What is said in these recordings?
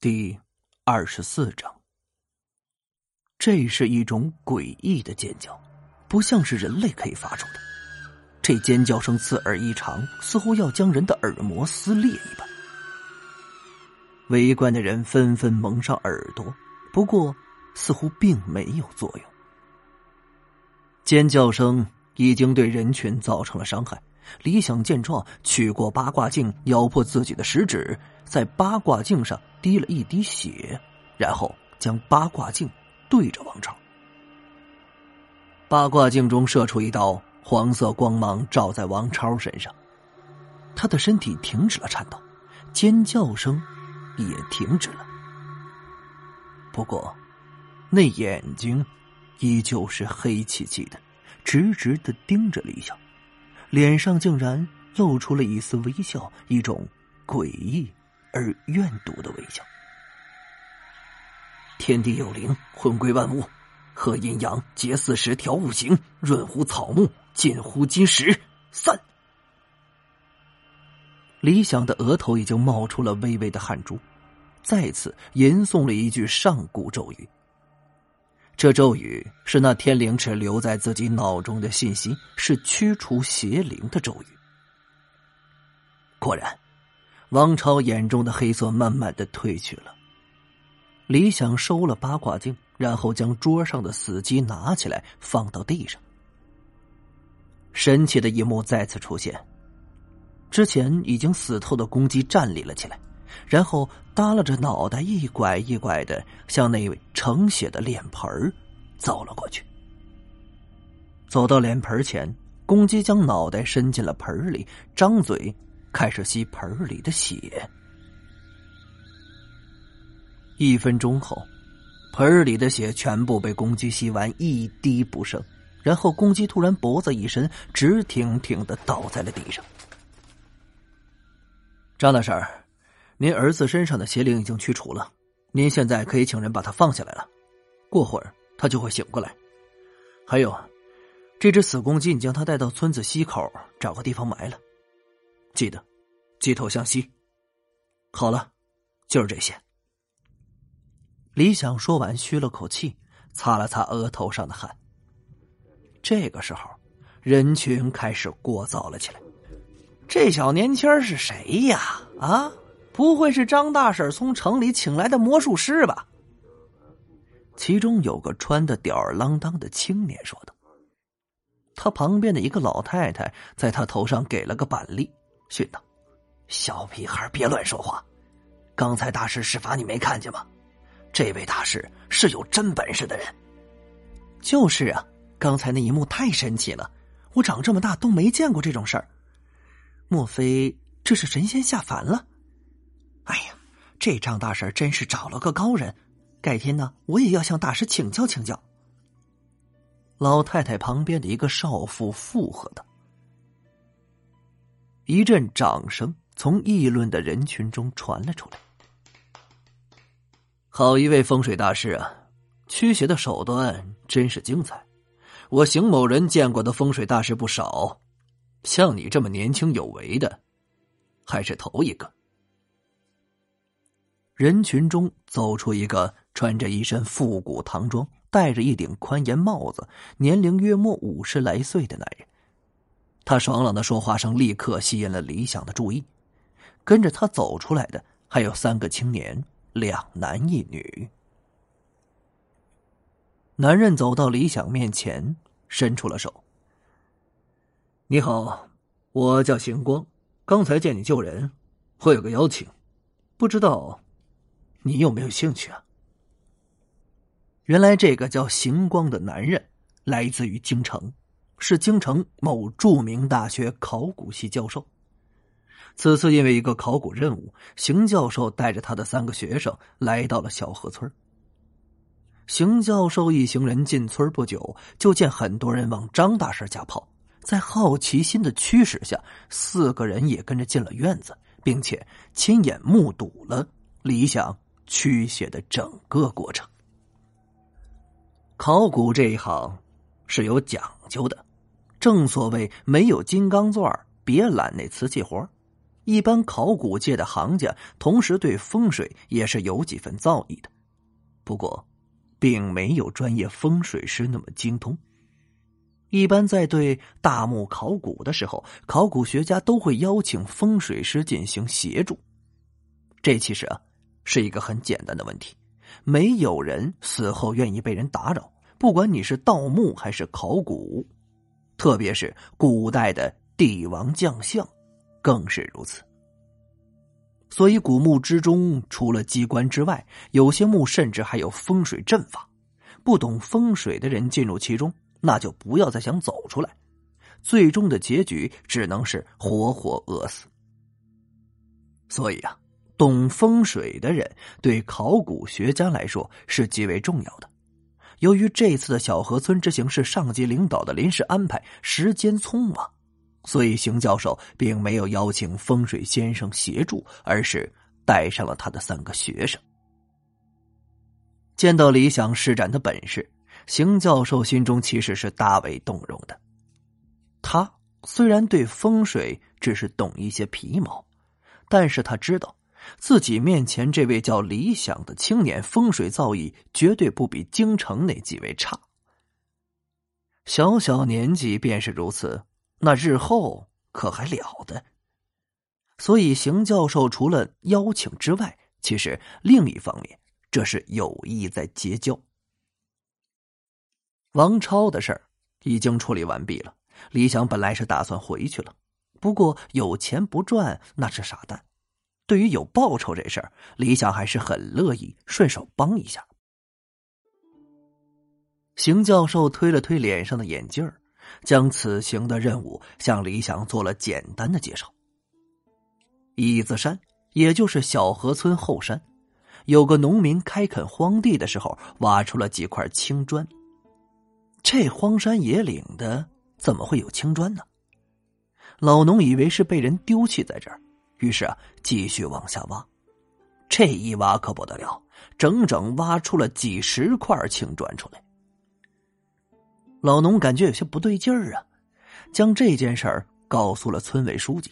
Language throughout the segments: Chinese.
第二十四章，这是一种诡异的尖叫，不像是人类可以发出的。这尖叫声刺耳异常，似乎要将人的耳膜撕裂一般。围观的人纷纷蒙上耳朵，不过似乎并没有作用。尖叫声已经对人群造成了伤害。李想见状，取过八卦镜，咬破自己的食指，在八卦镜上滴了一滴血，然后将八卦镜对着王超。八卦镜中射出一道黄色光芒，照在王超身上，他的身体停止了颤抖，尖叫声也停止了。不过，那眼睛依旧是黑漆漆的，直直的盯着李想。脸上竟然露出了一丝微笑，一种诡异而怨毒的微笑。天地有灵，魂归万物，合阴阳，结四时，调五行，润乎草木，进乎金石。散。李想的额头已经冒出了微微的汗珠，再次吟诵了一句上古咒语。这咒语是那天灵池留在自己脑中的信息，是驱除邪灵的咒语。果然，王超眼中的黑色慢慢的褪去了。李想收了八卦镜，然后将桌上的死鸡拿起来放到地上。神奇的一幕再次出现，之前已经死透的公鸡站立了起来。然后耷拉着脑袋，一拐一拐的向那位盛血的脸盆走了过去。走到脸盆前，公鸡将脑袋伸进了盆里，张嘴开始吸盆里的血。一分钟后，盆里的血全部被公鸡吸完，一滴不剩。然后，公鸡突然脖子一伸，直挺挺的倒在了地上。张大婶。您儿子身上的邪灵已经驱除了，您现在可以请人把他放下来了。过会儿他就会醒过来。还有，这只死公鸡，你将它带到村子西口找个地方埋了。记得，鸡头向西。好了，就是这些。李想说完，吁了口气，擦了擦额头上的汗。这个时候，人群开始聒噪了起来：“这小年轻是谁呀？啊！”不会是张大婶从城里请来的魔术师吧？其中有个穿的吊儿郎当的青年说道。他旁边的一个老太太在他头上给了个板栗，训道：“小屁孩，别乱说话！刚才大师施法，你没看见吗？这位大师是有真本事的人。就是啊，刚才那一幕太神奇了，我长这么大都没见过这种事儿。莫非这是神仙下凡了？”哎呀，这张大婶真是找了个高人，改天呢，我也要向大师请教请教。老太太旁边的一个少妇附和道。一阵掌声从议论的人群中传了出来。好一位风水大师啊，驱邪的手段真是精彩。我邢某人见过的风水大师不少，像你这么年轻有为的，还是头一个。人群中走出一个穿着一身复古唐装、戴着一顶宽檐帽子、年龄约莫五十来岁的男人。他爽朗的说话声立刻吸引了李想的注意。跟着他走出来的还有三个青年，两男一女。男人走到李想面前，伸出了手：“你好，我叫邢光，刚才见你救人，我有个邀请，不知道。”你有没有兴趣啊？原来这个叫邢光的男人来自于京城，是京城某著名大学考古系教授。此次因为一个考古任务，邢教授带着他的三个学生来到了小河村。邢教授一行人进村不久，就见很多人往张大婶家跑。在好奇心的驱使下，四个人也跟着进了院子，并且亲眼目睹了李想。驱邪的整个过程，考古这一行是有讲究的。正所谓没有金刚钻别揽那瓷器活一般考古界的行家，同时对风水也是有几分造诣的，不过，并没有专业风水师那么精通。一般在对大墓考古的时候，考古学家都会邀请风水师进行协助。这其实啊，是一个很简单的问题。没有人死后愿意被人打扰，不管你是盗墓还是考古，特别是古代的帝王将相。更是如此，所以古墓之中除了机关之外，有些墓甚至还有风水阵法。不懂风水的人进入其中，那就不要再想走出来，最终的结局只能是活活饿死。所以啊，懂风水的人对考古学家来说是极为重要的。由于这次的小河村之行是上级领导的临时安排，时间匆忙。所以，邢教授并没有邀请风水先生协助，而是带上了他的三个学生。见到李想施展的本事，邢教授心中其实是大为动容的。他虽然对风水只是懂一些皮毛，但是他知道自己面前这位叫李想的青年，风水造诣绝对不比京城那几位差。小小年纪便是如此。那日后可还了得？所以邢教授除了邀请之外，其实另一方面，这是有意在结交。王超的事儿已经处理完毕了，李想本来是打算回去了，不过有钱不赚那是傻蛋。对于有报酬这事儿，李想还是很乐意顺手帮一下。邢教授推了推脸上的眼镜儿。将此行的任务向李想做了简单的介绍。椅子山，也就是小河村后山，有个农民开垦荒地的时候，挖出了几块青砖。这荒山野岭的，怎么会有青砖呢？老农以为是被人丢弃在这儿，于是啊，继续往下挖。这一挖可不得了，整整挖出了几十块青砖出来。老农感觉有些不对劲儿啊，将这件事儿告诉了村委书记。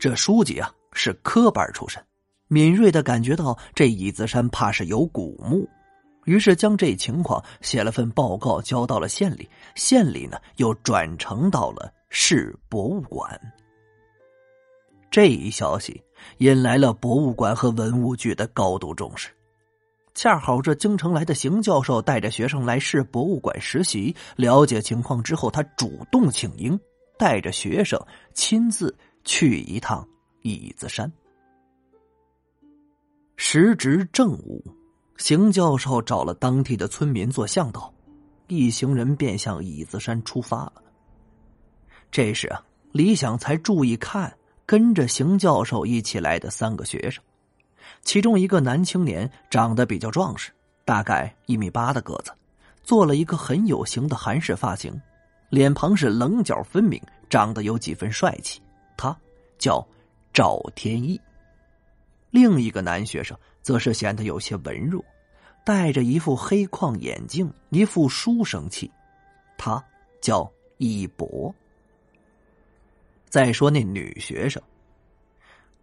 这书记啊是科班出身，敏锐的感觉到这椅子山怕是有古墓，于是将这情况写了份报告交到了县里。县里呢又转呈到了市博物馆。这一消息引来了博物馆和文物局的高度重视。恰好这京城来的邢教授带着学生来市博物馆实习，了解情况之后，他主动请缨，带着学生亲自去一趟椅子山。时值正午，邢教授找了当地的村民做向导，一行人便向椅子山出发了。这时啊，李想才注意看跟着邢教授一起来的三个学生。其中一个男青年长得比较壮实，大概一米八的个子，做了一个很有型的韩式发型，脸庞是棱角分明，长得有几分帅气。他叫赵天意。另一个男学生则是显得有些文弱，戴着一副黑框眼镜，一副书生气。他叫一博。再说那女学生。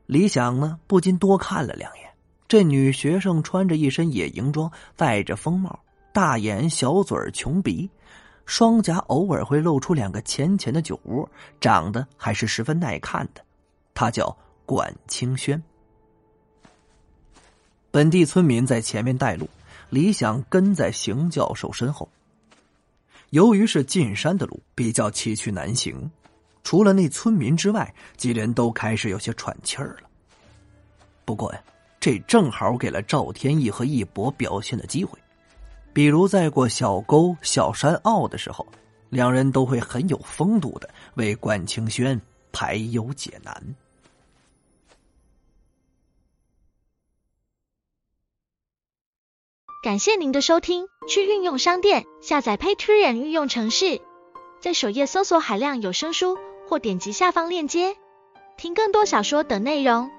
李想呢，不禁多看了两眼。这女学生穿着一身野营装，戴着风帽，大眼小嘴穷鼻，双颊偶尔会露出两个浅浅的酒窝，长得还是十分耐看的。她叫管清轩。本地村民在前面带路，李想跟在邢教授身后。由于是进山的路，比较崎岖难行。除了那村民之外，几人都开始有些喘气儿了。不过呀，这正好给了赵天意和一博表现的机会。比如在过小沟、小山坳的时候，两人都会很有风度的为冠清轩排忧解难。感谢您的收听，去运用商店下载 Patreon 运用城市，在首页搜索海量有声书。或点击下方链接，听更多小说等内容。